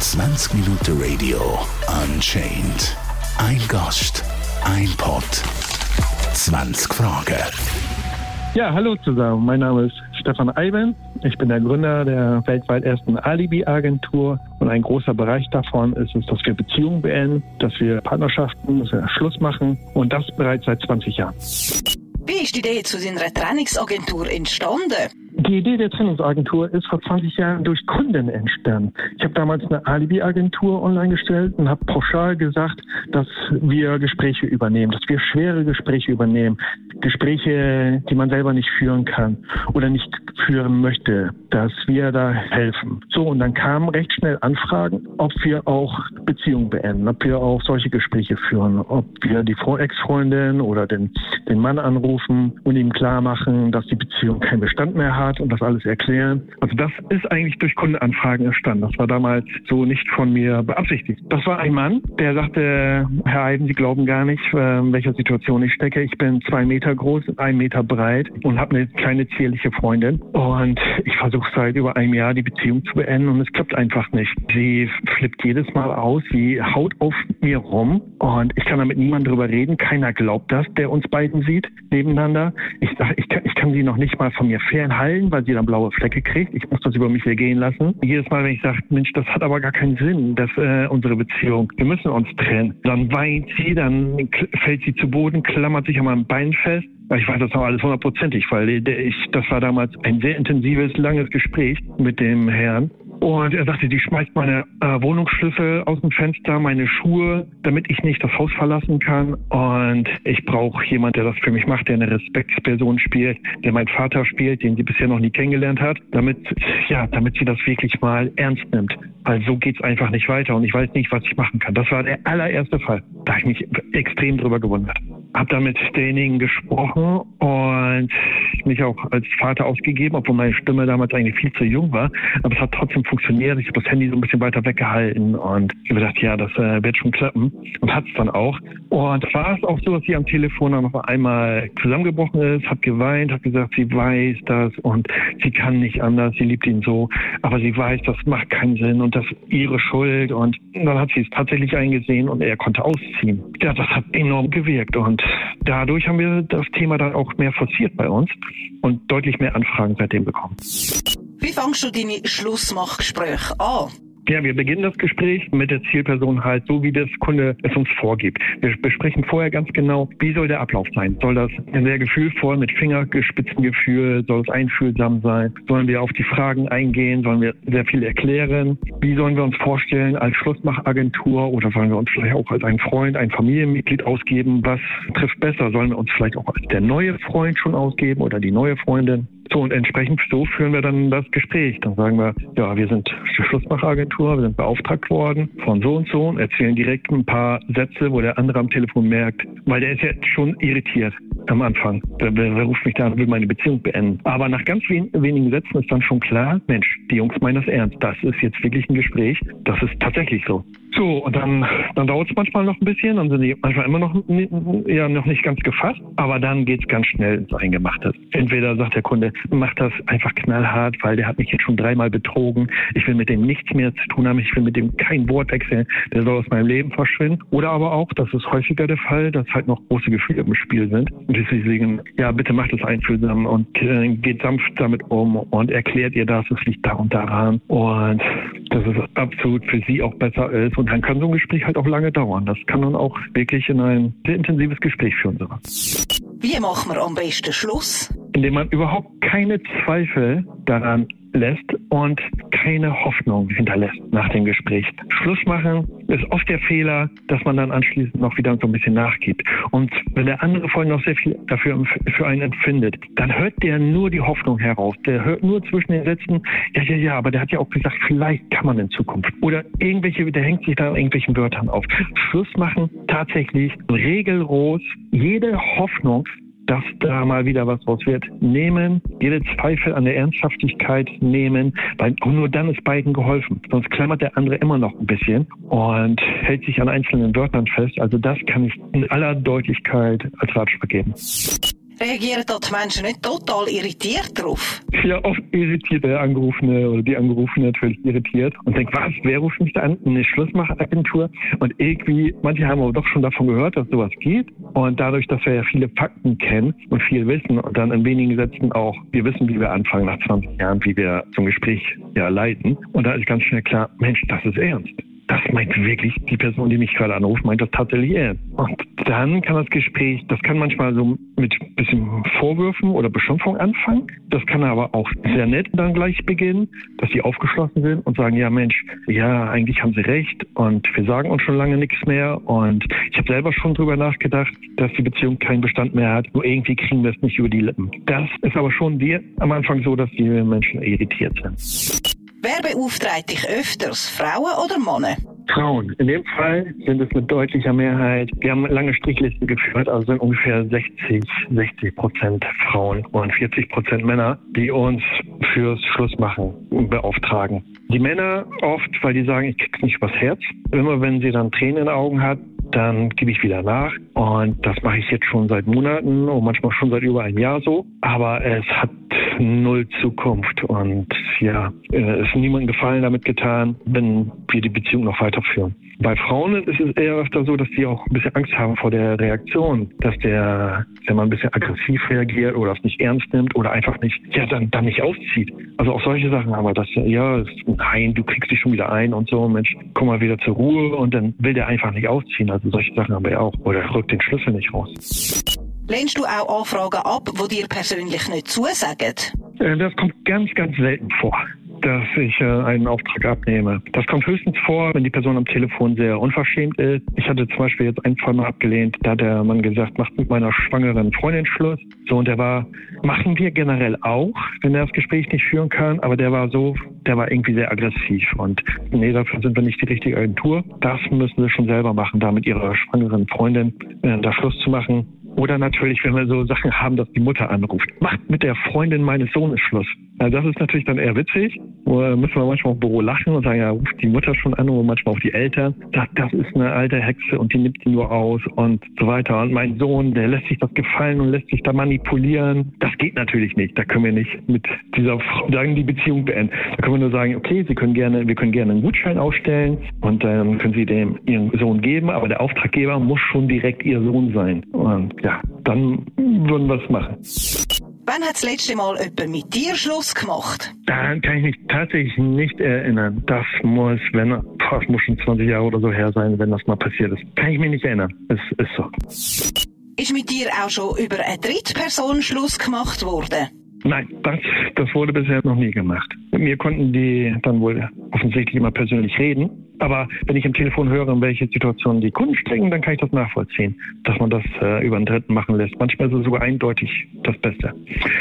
20 Minuten Radio Unchained. Ein Gast, ein Pod, 20 Fragen. Ja, hallo zusammen. Mein Name ist Stefan Eiben. Ich bin der Gründer der weltweit ersten Alibi-Agentur. Und ein großer Bereich davon ist es, dass wir Beziehungen beenden, dass wir Partnerschaften, dass wir Schluss machen. Und das bereits seit 20 Jahren. Wie ist die Idee zu deiner Trainingsagentur entstanden? Die Idee der Trainingsagentur ist vor 20 Jahren durch Kunden entstanden. Ich habe damals eine Alibi-Agentur online gestellt und habe pauschal gesagt, dass wir Gespräche übernehmen, dass wir schwere Gespräche übernehmen, Gespräche, die man selber nicht führen kann oder nicht führen möchte, dass wir da helfen. So, und dann kamen recht schnell Anfragen, ob wir auch Beziehungen beenden, ob wir auch solche Gespräche führen, ob wir die Ex-Freundin oder den, den Mann anrufen und ihm klar machen, dass die Beziehung keinen Bestand mehr hat und das alles erklären. Also das ist eigentlich durch Kundenanfragen entstanden. Das war damals so nicht von mir beabsichtigt. Das war ein Mann, der sagte, Herr Eiden, Sie glauben gar nicht, in welcher Situation ich stecke. Ich bin zwei Meter groß, ein Meter breit und habe eine kleine zierliche Freundin. Und ich versuche seit über einem Jahr die Beziehung zu beenden und es klappt einfach nicht. Sie flippt jedes Mal aus, sie haut auf mir rum und ich kann damit niemand drüber reden. Keiner glaubt das, der uns beiden sieht nebeneinander. Ich, ich, ich kann sie noch nicht mal von mir fernhalten heilen, weil sie dann blaue Flecke kriegt. Ich muss das über mich ergehen lassen. Jedes Mal, wenn ich sage, Mensch, das hat aber gar keinen Sinn, dass äh, unsere Beziehung, wir müssen uns trennen. Dann weint sie, dann fällt sie zu Boden, klammert sich an meinem Bein fest. Ich weiß das auch alles hundertprozentig, weil ich, das war damals ein sehr intensives, langes Gespräch mit dem Herrn. Und er sagte, die schmeißt meine äh, Wohnungsschlüssel aus dem Fenster, meine Schuhe, damit ich nicht das Haus verlassen kann. Und ich brauche jemand, der das für mich macht, der eine Respektsperson spielt, der mein Vater spielt, den sie bisher noch nie kennengelernt hat, damit, ja, damit sie das wirklich mal ernst nimmt. Weil so geht's einfach nicht weiter und ich weiß nicht, was ich machen kann. Das war der allererste Fall. Da habe ich mich extrem drüber gewundert. Hab da mit derjenigen gesprochen und mich auch als Vater ausgegeben, obwohl meine Stimme damals eigentlich viel zu jung war. Aber es hat trotzdem funktioniert. Ich habe das Handy so ein bisschen weiter weggehalten und ich habe gedacht, ja, das äh, wird schon klappen. Und hat es dann auch. Und war es auch so, dass sie am Telefon dann noch einmal zusammengebrochen ist, hat geweint, hat gesagt, sie weiß das und sie kann nicht anders, sie liebt ihn so, aber sie weiß, das macht keinen Sinn und das ist ihre Schuld. Und dann hat sie es tatsächlich eingesehen und er konnte ausziehen. Ja, das hat enorm gewirkt und dadurch haben wir das Thema dann auch mehr forciert bei uns und deutlich mehr Anfragen seitdem bekommen. Wie fangst du deine Schlussmachgespräche an? Ja, wir beginnen das Gespräch mit der Zielperson halt so, wie das Kunde es uns vorgibt. Wir besprechen vorher ganz genau, wie soll der Ablauf sein? Soll das sehr gefühlvoll mit fingergespitzten Gefühl? Soll es einfühlsam sein? Sollen wir auf die Fragen eingehen? Sollen wir sehr viel erklären? Wie sollen wir uns vorstellen als Schlussmachagentur oder sollen wir uns vielleicht auch als ein Freund, ein Familienmitglied ausgeben? Was trifft besser? Sollen wir uns vielleicht auch als der neue Freund schon ausgeben oder die neue Freundin? So, und entsprechend so führen wir dann das Gespräch. Dann sagen wir, ja, wir sind die Schlussmachagentur, wir sind beauftragt worden von so und so und erzählen direkt ein paar Sätze, wo der andere am Telefon merkt, weil der ist ja schon irritiert am Anfang. Der, der ruft mich da an, will meine Beziehung beenden. Aber nach ganz wen, wenigen Sätzen ist dann schon klar, Mensch, die Jungs meinen das ernst. Das ist jetzt wirklich ein Gespräch. Das ist tatsächlich so. So, und dann, dann dauert es manchmal noch ein bisschen, dann sind die manchmal immer noch, ja, noch nicht ganz gefasst, aber dann geht es ganz schnell ins Eingemachte. Entweder sagt der Kunde, mach das einfach knallhart, weil der hat mich jetzt schon dreimal betrogen, ich will mit dem nichts mehr zu tun haben, ich will mit dem kein Wort wechseln, der soll aus meinem Leben verschwinden. Oder aber auch, das ist häufiger der Fall, dass halt noch große Gefühle im Spiel sind. Und deswegen, ja, bitte macht es einfühlsam und äh, geht sanft damit um und erklärt ihr das, es liegt da und daran und dass es absolut für sie auch besser ist und dann kann so ein Gespräch halt auch lange dauern. Das kann dann auch wirklich in ein sehr intensives Gespräch führen. Wie machen wir am besten Schluss? Indem man überhaupt keine Zweifel daran lässt und keine Hoffnung hinterlässt nach dem Gespräch. Schluss machen ist oft der Fehler, dass man dann anschließend noch wieder so ein bisschen nachgibt. Und wenn der andere vorhin noch sehr viel dafür für einen empfindet, dann hört der nur die Hoffnung heraus. Der hört nur zwischen den Sätzen, ja, ja, ja, aber der hat ja auch gesagt, vielleicht kann man in Zukunft. Oder irgendwelche, der hängt sich da an irgendwelchen Wörtern auf. Schluss machen tatsächlich regelros jede Hoffnung dass da mal wieder was raus wird, nehmen, jede Zweifel an der Ernsthaftigkeit nehmen, weil nur dann ist beiden geholfen. Sonst klammert der andere immer noch ein bisschen und hält sich an einzelnen Wörtern fest. Also das kann ich in aller Deutlichkeit als Ratschlag geben. Reagieren dort die Menschen nicht total irritiert drauf? Ja, oft irritiert der Angerufene oder die Angerufene natürlich irritiert und denkt, was, wer ruft mich da an? Eine Schlussmachagentur? Und irgendwie, manche haben aber doch schon davon gehört, dass sowas geht. Und dadurch, dass wir ja viele Fakten kennen und viel wissen und dann in wenigen Sätzen auch, wir wissen, wie wir anfangen nach 20 Jahren, wie wir zum Gespräch ja leiten. Und da ist ganz schnell klar, Mensch, das ist ernst das meint wirklich, die Person, die mich gerade anruft, meint das tatsächlich ernst. Und dann kann das Gespräch, das kann manchmal so mit bisschen Vorwürfen oder Beschimpfung anfangen. Das kann aber auch sehr nett dann gleich beginnen, dass sie aufgeschlossen sind und sagen, ja Mensch, ja, eigentlich haben sie recht und wir sagen uns schon lange nichts mehr. Und ich habe selber schon drüber nachgedacht, dass die Beziehung keinen Bestand mehr hat. Nur irgendwie kriegen wir es nicht über die Lippen. Das ist aber schon wir am Anfang so, dass die Menschen irritiert sind. Wer beauftragt dich öfters, Frauen oder Männer? Frauen. In dem Fall sind es mit deutlicher Mehrheit. Wir haben lange Strichlisten geführt, also sind ungefähr 60, 60 Prozent Frauen und 40 Prozent Männer, die uns fürs Schlussmachen beauftragen. Die Männer oft, weil die sagen, ich krieg's nicht übers Herz. Immer wenn sie dann Tränen in den Augen hat, dann gebe ich wieder nach. Und das mache ich jetzt schon seit Monaten und manchmal schon seit über einem Jahr so. Aber es hat null Zukunft und ja, es ist niemandem Gefallen damit getan, wenn wir die Beziehung noch weiterführen. Bei Frauen ist es eher öfter so, dass sie auch ein bisschen Angst haben vor der Reaktion, dass der, wenn man ein bisschen aggressiv reagiert oder es nicht ernst nimmt oder einfach nicht, ja, dann, dann nicht auszieht. Also auch solche Sachen haben wir, dass, ja, nein, du kriegst dich schon wieder ein und so, Mensch, komm mal wieder zur Ruhe und dann will der einfach nicht ausziehen. Also solche Sachen haben wir auch. Oder rückt den Schlüssel nicht raus. Lehnst du auch Anfragen ab, wo dir persönlich nicht zusagen? Äh, das kommt ganz, ganz selten vor dass ich äh, einen Auftrag abnehme. Das kommt höchstens vor, wenn die Person am Telefon sehr unverschämt ist. Ich hatte zum Beispiel jetzt ein, zwei Mal abgelehnt, da hat der Mann gesagt, macht mit meiner schwangeren Freundin Schluss. So, und der war, machen wir generell auch, wenn er das Gespräch nicht führen kann, aber der war so, der war irgendwie sehr aggressiv und nee, dafür sind wir nicht die richtige Agentur. Das müssen sie schon selber machen, da mit ihrer schwangeren Freundin äh, da Schluss zu machen. Oder natürlich, wenn wir so Sachen haben, dass die Mutter anruft. Macht mit der Freundin meines Sohnes Schluss. Also das ist natürlich dann eher witzig. Da müssen wir manchmal im Büro lachen und sagen, ja, ruft die Mutter schon an oder manchmal auch die Eltern. Sagt, das ist eine alte Hexe und die nimmt sie nur aus und so weiter. Und mein Sohn, der lässt sich das gefallen und lässt sich da manipulieren. Das geht natürlich nicht. Da können wir nicht mit dieser Frau sagen, die Beziehung beenden. Da können wir nur sagen, okay, Sie können gerne, wir können gerne einen Gutschein ausstellen und dann können Sie dem Ihren Sohn geben, aber der Auftraggeber muss schon direkt Ihr Sohn sein. Und ja, dann würden wir es machen. Wann hat das letzte Mal jemand mit dir Schluss gemacht? Daran kann ich mich tatsächlich nicht erinnern. Das muss, wenn, das muss schon 20 Jahre oder so her sein, wenn das mal passiert ist. Kann ich mich nicht erinnern. Es ist so. Ist mit dir auch schon über eine Drittperson Schluss gemacht worden? Nein, das, das wurde bisher noch nie gemacht. Mit mir konnten die dann wohl offensichtlich immer persönlich reden. Aber wenn ich im Telefon höre, in welche Situationen die Kunden stecken, dann kann ich das nachvollziehen, dass man das äh, über einen Dritten machen lässt. Manchmal ist es sogar eindeutig das Beste.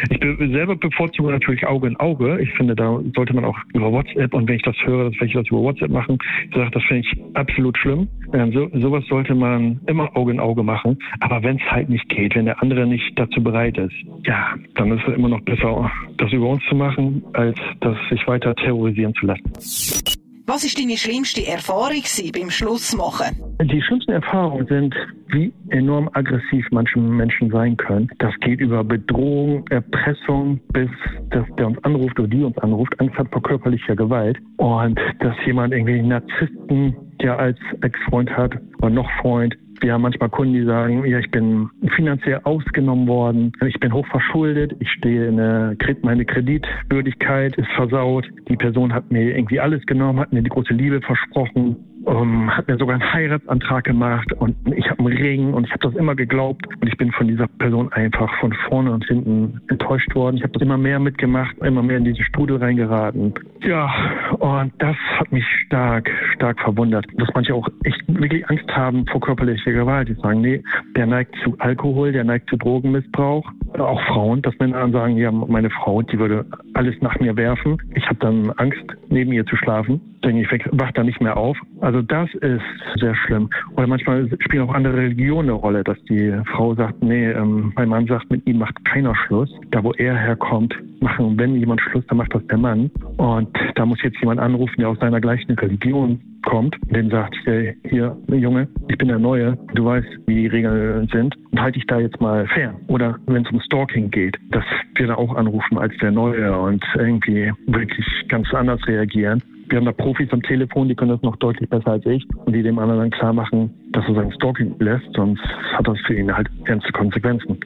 Ich be selber bevorzuge natürlich Auge in Auge. Ich finde, da sollte man auch über WhatsApp und wenn ich das höre, dass welche das über WhatsApp machen, ich sage, das finde ich absolut schlimm. Ähm, so, sowas sollte man immer Auge in Auge machen. Aber wenn es halt nicht geht, wenn der andere nicht dazu bereit ist, ja, dann ist es immer noch besser, das über uns zu machen, als das sich weiter terrorisieren zu lassen. Was ist deine schlimmste Erfahrung beim Schlussmachen? Die schlimmsten Erfahrungen sind, wie enorm aggressiv manche Menschen sein können. Das geht über Bedrohung, Erpressung, bis dass der uns anruft oder die uns anruft, Angst hat vor körperlicher Gewalt. Und dass jemand irgendwie Narzissten ja als Ex-Freund hat oder noch Freund, wir haben manchmal Kunden, die sagen, ja, ich bin finanziell ausgenommen worden, ich bin hoch verschuldet, ich stehe in der, meine Kreditwürdigkeit ist versaut, die Person hat mir irgendwie alles genommen, hat mir die große Liebe versprochen ähm, hat mir sogar einen Heiratsantrag gemacht und ich habe einen Ring und ich habe das immer geglaubt und ich bin von dieser Person einfach von vorne und hinten enttäuscht worden. Ich habe das immer mehr mitgemacht, immer mehr in diese Strudel reingeraten. Ja, und das hat mich stark, stark verwundert, dass manche auch echt wirklich Angst haben vor körperlicher Gewalt. Die sagen, nee, der neigt zu Alkohol, der neigt zu Drogenmissbrauch. Auch Frauen, dass Männer dann sagen, ja, meine Frau, die würde alles nach mir werfen. Ich habe dann Angst, neben ihr zu schlafen. Denke ich, wach da nicht mehr auf. Also das ist sehr schlimm. Oder manchmal spielen auch andere Religionen eine Rolle, dass die Frau sagt, nee, ähm, mein Mann sagt, mit ihm macht keiner Schluss. Da, wo er herkommt, machen, wenn jemand Schluss, dann macht das der Mann. Und da muss jetzt jemand anrufen, der aus seiner gleichen Religion kommt, dem sagt, hey, hier, Junge, ich bin der Neue, du weißt, wie die Regeln sind und halte dich da jetzt mal fern. Oder wenn es um Stalking geht, dass wir da auch anrufen als der Neue und irgendwie wirklich ganz anders reagieren. Wir haben da Profis am Telefon, die können das noch deutlich besser als ich und die dem anderen dann klar machen, dass er sein Stalking lässt, sonst hat das für ihn halt ernste Konsequenzen.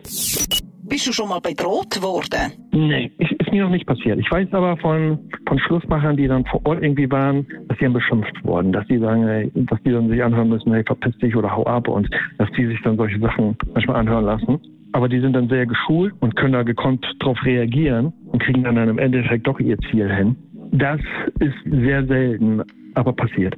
Bist du schon mal bedroht worden? Nee, ist, mir noch nicht passiert. Ich weiß aber von, von Schlussmachern, die dann vor Ort irgendwie waren, dass die dann beschimpft wurden, dass die sagen, ey, dass die dann sich anhören müssen, hey, verpiss dich oder hau ab und dass die sich dann solche Sachen manchmal anhören lassen. Aber die sind dann sehr geschult und können da gekonnt drauf reagieren und kriegen dann im Endeffekt doch ihr Ziel hin. Das ist sehr selten, aber passiert.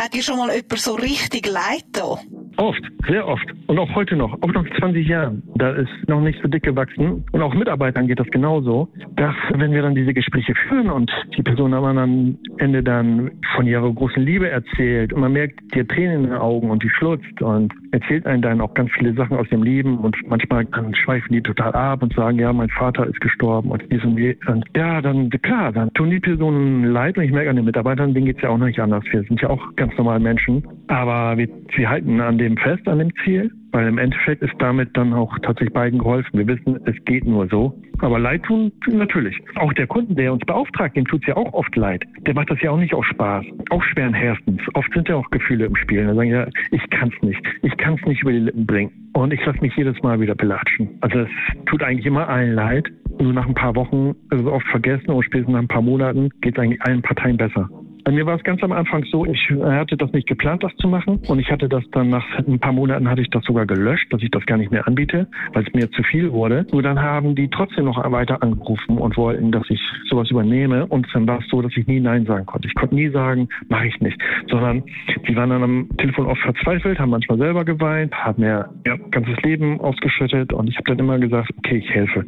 Hat dir schon mal jemand so richtig leid da? Oft, sehr oft. Und auch heute noch, auch nach 20 Jahren. Da ist noch nicht so dick gewachsen. Und auch Mitarbeitern geht das genauso, dass wenn wir dann diese Gespräche führen und die Person am anderen Ende dann von ihrer großen Liebe erzählt und man merkt die Tränen in den Augen und die schlutzt und erzählt einen dann auch ganz viele Sachen aus dem Leben und manchmal schweifen die total ab und sagen, ja, mein Vater ist gestorben und dies und je. Und ja, dann klar, dann tun die Personen leid und ich merke an den Mitarbeitern, denen geht es ja auch noch nicht anders. Wir sind ja auch ganz normale Menschen, aber wir, wir halten an dem fest, an dem Ziel, weil im Endeffekt ist damit dann auch tatsächlich beiden geholfen. Wir wissen, es geht nur so. Aber leid tun natürlich. Auch der Kunden, der uns beauftragt, dem tut es ja auch oft leid. Der macht das ja auch nicht aus Spaß. Auch schweren Herzens. Oft sind ja auch Gefühle im Spiel. Da sagen ja, ich kann es nicht. Ich kann es nicht über die Lippen bringen. Und ich lasse mich jedes Mal wieder belatschen. Also es tut eigentlich immer allen leid. Nur nach ein paar Wochen ist es oft vergessen und spätestens nach ein paar Monaten geht es eigentlich allen Parteien besser. Bei mir war es ganz am Anfang so, ich hatte das nicht geplant, das zu machen. Und ich hatte das dann nach ein paar Monaten hatte ich das sogar gelöscht, dass ich das gar nicht mehr anbiete, weil es mir zu viel wurde. Nur dann haben die trotzdem noch weiter angerufen und wollten, dass ich sowas übernehme. Und dann war es so, dass ich nie Nein sagen konnte. Ich konnte nie sagen, mache ich nicht. Sondern die waren dann am Telefon oft verzweifelt, haben manchmal selber geweint, haben mir ihr ganzes Leben ausgeschüttet und ich habe dann immer gesagt, okay, ich helfe.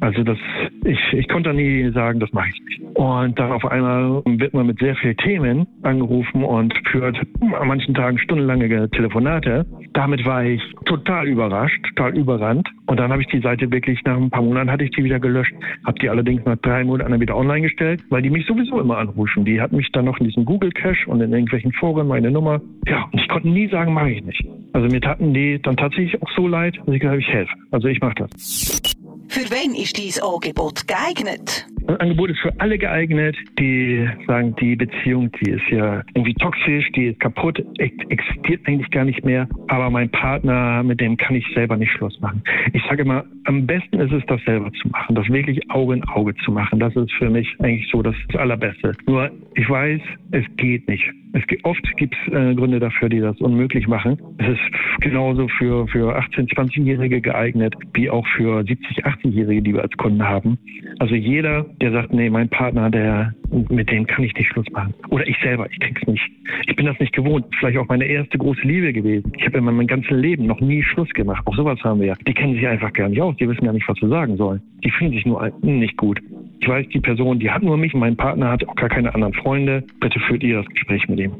Also das, ich, ich konnte nie sagen, das mache ich nicht. Und dann auf einmal wird man mit sehr viel Themen angerufen und führt an manchen Tagen stundenlange Telefonate. Damit war ich total überrascht, total überrannt. Und dann habe ich die Seite wirklich nach ein paar Monaten hatte ich die wieder gelöscht, habe die allerdings nach drei Monaten wieder online gestellt, weil die mich sowieso immer anrufen. Die hatten mich dann noch in diesem Google Cache und in irgendwelchen Foren meine Nummer. Ja, und ich konnte nie sagen, mache ich nicht. Also mir taten die dann tatsächlich auch so leid, dass ich gesagt habe, ich helfe. Also ich mache das. Für wen ist dieses Angebot geeignet? Das Angebot ist für alle geeignet, die sagen, die Beziehung, die ist ja irgendwie toxisch, die ist kaputt, existiert eigentlich gar nicht mehr. Aber mein Partner, mit dem kann ich selber nicht Schluss machen. Ich sage immer, am besten ist es, das selber zu machen, das wirklich Auge in Auge zu machen. Das ist für mich eigentlich so das Allerbeste. Nur ich weiß, es geht nicht. Es gibt, oft gibt es äh, Gründe dafür, die das unmöglich machen. Es ist genauso für, für 18-, 20-Jährige geeignet, wie auch für 70-, 80-Jährige, die wir als Kunden haben. Also jeder, der sagt, nee, mein Partner, der, mit dem kann ich nicht Schluss machen. Oder ich selber, ich krieg's nicht. Ich bin das nicht gewohnt. Vielleicht auch meine erste große Liebe gewesen. Ich habe in meinem ganzen Leben noch nie Schluss gemacht. Auch sowas haben wir ja. Die kennen sich einfach gar nicht aus. Die wissen gar nicht, was sie sagen sollen. Die fühlen sich nur nicht gut. Ich weiß, die Person, die hat nur mich, mein Partner hat auch gar keine anderen Freunde. Bitte führt ihr das Gespräch mit ihm.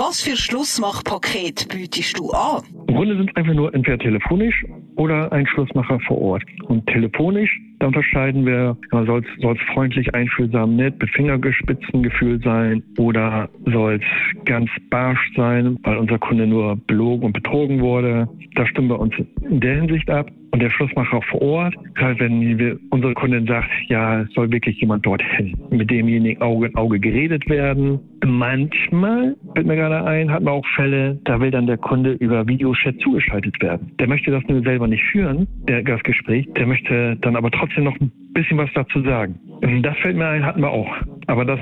Was für Schlussmachpaket bietest du an? Im Grunde sind es einfach nur entweder telefonisch oder ein Schlussmacher vor Ort. Und telefonisch, da unterscheiden wir, soll es freundlich, einfühlsam, nett, mit Fingergespitzengefühl sein oder soll es ganz barsch sein, weil unser Kunde nur belogen und betrogen wurde. Da stimmen wir uns in der Hinsicht ab. Und der Schlussmacher vor Ort, halt wenn unsere Kundin sagt, ja, es soll wirklich jemand dorthin, mit demjenigen Auge in Auge geredet werden. Manchmal, fällt mir gerade ein, hat man auch Fälle, da will dann der Kunde über Videochat zugeschaltet werden. Der möchte das nur selber nicht führen, der, das Gespräch, der möchte dann aber trotzdem noch ein bisschen was dazu sagen. Das fällt mir ein, hatten wir auch. Aber das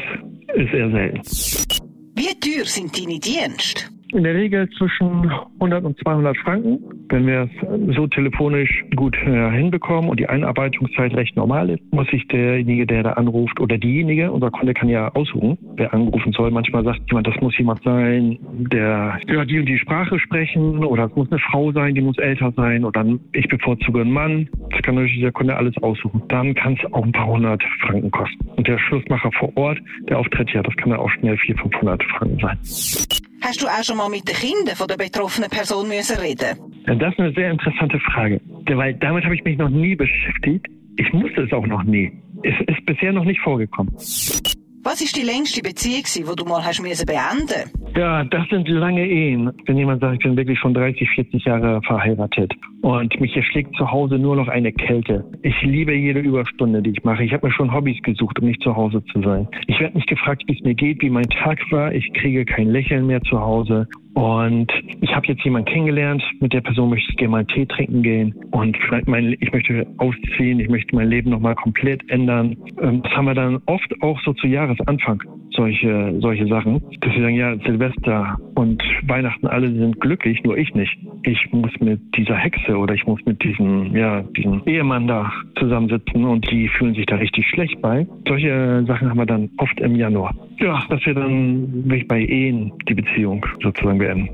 ist eher selten. Wie teuer sind deine Dienste? In der Regel zwischen 100 und 200 Franken. Wenn wir es so telefonisch gut äh, hinbekommen und die Einarbeitungszeit recht normal ist, muss sich derjenige, der da anruft oder diejenige, unser Kunde kann ja aussuchen, wer angerufen soll. Manchmal sagt jemand, das muss jemand sein, der ja, die und die Sprache sprechen oder es muss eine Frau sein, die muss älter sein oder ich bevorzuge einen Mann. Das kann natürlich der Kunde alles aussuchen. Dann kann es auch ein paar hundert Franken kosten. Und der Schlussmacher vor Ort, der auftritt ja, das kann ja auch schnell 400, 500 Franken sein. Hast du auch schon mal mit den Kindern von der betroffenen Person müssen reden? Das ist eine sehr interessante Frage, weil damit habe ich mich noch nie beschäftigt. Ich musste es auch noch nie. Es ist bisher noch nicht vorgekommen. Was ist die längste Beziehung, die du mal hast müssen beenden Ja, das sind lange Ehen. Wenn jemand sagt, ich bin wirklich schon 30, 40 Jahre verheiratet und mich erschlägt zu Hause nur noch eine Kälte. Ich liebe jede Überstunde, die ich mache. Ich habe mir schon Hobbys gesucht, um nicht zu Hause zu sein. Ich werde nicht gefragt, wie es mir geht, wie mein Tag war. Ich kriege kein Lächeln mehr zu Hause. Und ich habe jetzt jemanden kennengelernt, mit der Person möchte ich gerne mal Tee trinken gehen und mein, ich möchte ausziehen, ich möchte mein Leben nochmal komplett ändern. Ähm, das haben wir dann oft auch so zu Jahresanfang, solche, solche Sachen, dass sie sagen, ja, Silvester und Weihnachten, alle sind glücklich, nur ich nicht. Ich muss mit dieser Hexe oder ich muss mit diesem, ja, diesem Ehemann da zusammensitzen und die fühlen sich da richtig schlecht bei. Solche Sachen haben wir dann oft im Januar. Ja, dass wir dann wirklich bei Ehen die Beziehung sozusagen beenden.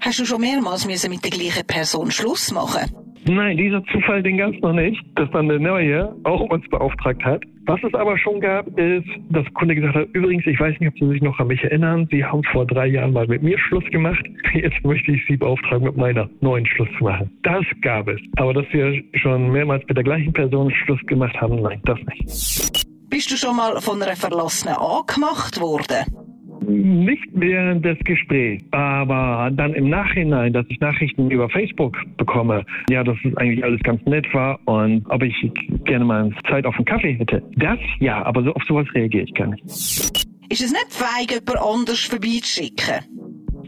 Hast du schon mehrmals müssen mit der gleichen Person Schluss machen? Nein, dieser Zufall, den gab es noch nicht, dass dann der Neue auch uns beauftragt hat. Was es aber schon gab, ist, dass der Kunde gesagt hat, übrigens, ich weiß nicht, ob Sie sich noch an mich erinnern, Sie haben vor drei Jahren mal mit mir Schluss gemacht. Jetzt möchte ich Sie beauftragen, mit meiner neuen Schluss zu machen. Das gab es. Aber dass wir schon mehrmals mit der gleichen Person Schluss gemacht haben, nein, das nicht. Bist du schon mal von einer Verlassenen angemacht worden? Nicht während des Gesprächs, aber dann im Nachhinein, dass ich Nachrichten über Facebook bekomme, ja, dass es eigentlich alles ganz nett war und ob ich gerne mal Zeit auf einen Kaffee hätte. Das ja, aber so auf sowas reagiere ich gar nicht. Ist es nicht feig, jemand anders vorbeizuschicken?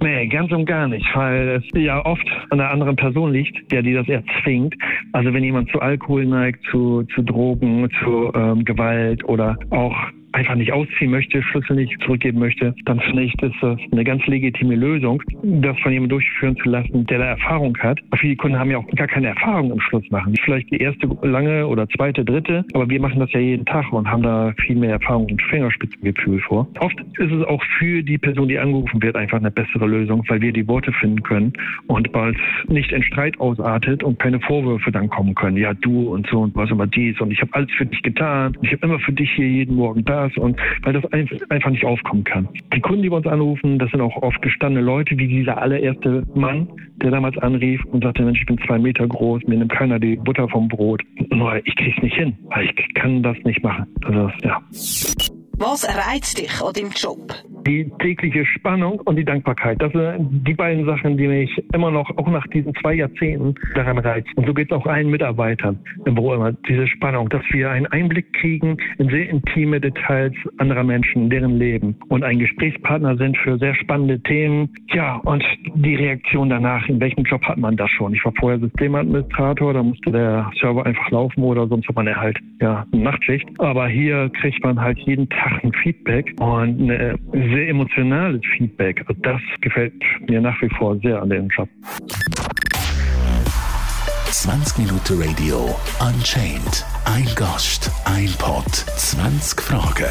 Nee, ganz und gar nicht, weil es ja oft an der anderen Person liegt, der die das erzwingt. Also wenn jemand zu Alkohol neigt, zu, zu Drogen, zu ähm, Gewalt oder auch einfach nicht ausziehen möchte, Schlüssel nicht zurückgeben möchte, dann finde ich, ist das eine ganz legitime Lösung, das von jemandem durchführen zu lassen, der da Erfahrung hat. Viele Kunden haben ja auch gar keine Erfahrung im Schluss machen. Vielleicht die erste lange oder zweite, dritte, aber wir machen das ja jeden Tag und haben da viel mehr Erfahrung und Fingerspitzengefühl vor. Oft ist es auch für die Person, die angerufen wird, einfach eine bessere Lösung, weil wir die Worte finden können und bald nicht in Streit ausartet und keine Vorwürfe dann kommen können. Ja, du und so und was immer dies und ich habe alles für dich getan. Ich habe immer für dich hier jeden Morgen da das und weil das einfach nicht aufkommen kann. Die Kunden, die bei uns anrufen, das sind auch oft gestandene Leute, wie dieser allererste Mann, der damals anrief und sagte, Mensch, ich bin zwei Meter groß, mir nimmt keiner die Butter vom Brot. Nur ich krieg's nicht hin, weil ich kann das nicht machen. Also, ja. Was reizt dich an dem Job? Die tägliche Spannung und die Dankbarkeit. Das sind die beiden Sachen, die mich immer noch, auch nach diesen zwei Jahrzehnten, daran reizen. Und so geht es auch allen Mitarbeitern im Büro immer. Diese Spannung, dass wir einen Einblick kriegen in sehr intime Details anderer Menschen, deren Leben und ein Gesprächspartner sind für sehr spannende Themen. Ja, und die Reaktion danach, in welchem Job hat man das schon? Ich war vorher Systemadministrator, da musste der Server einfach laufen oder sonst hat man halt ja eine Nachtschicht. Aber hier kriegt man halt jeden Tag ein Feedback und ein sehr emotionales Feedback. Also das gefällt mir nach wie vor sehr an dem Job. 20 Minuten Radio Unchained. Ein Gast, ein Pod, 20 Fragen.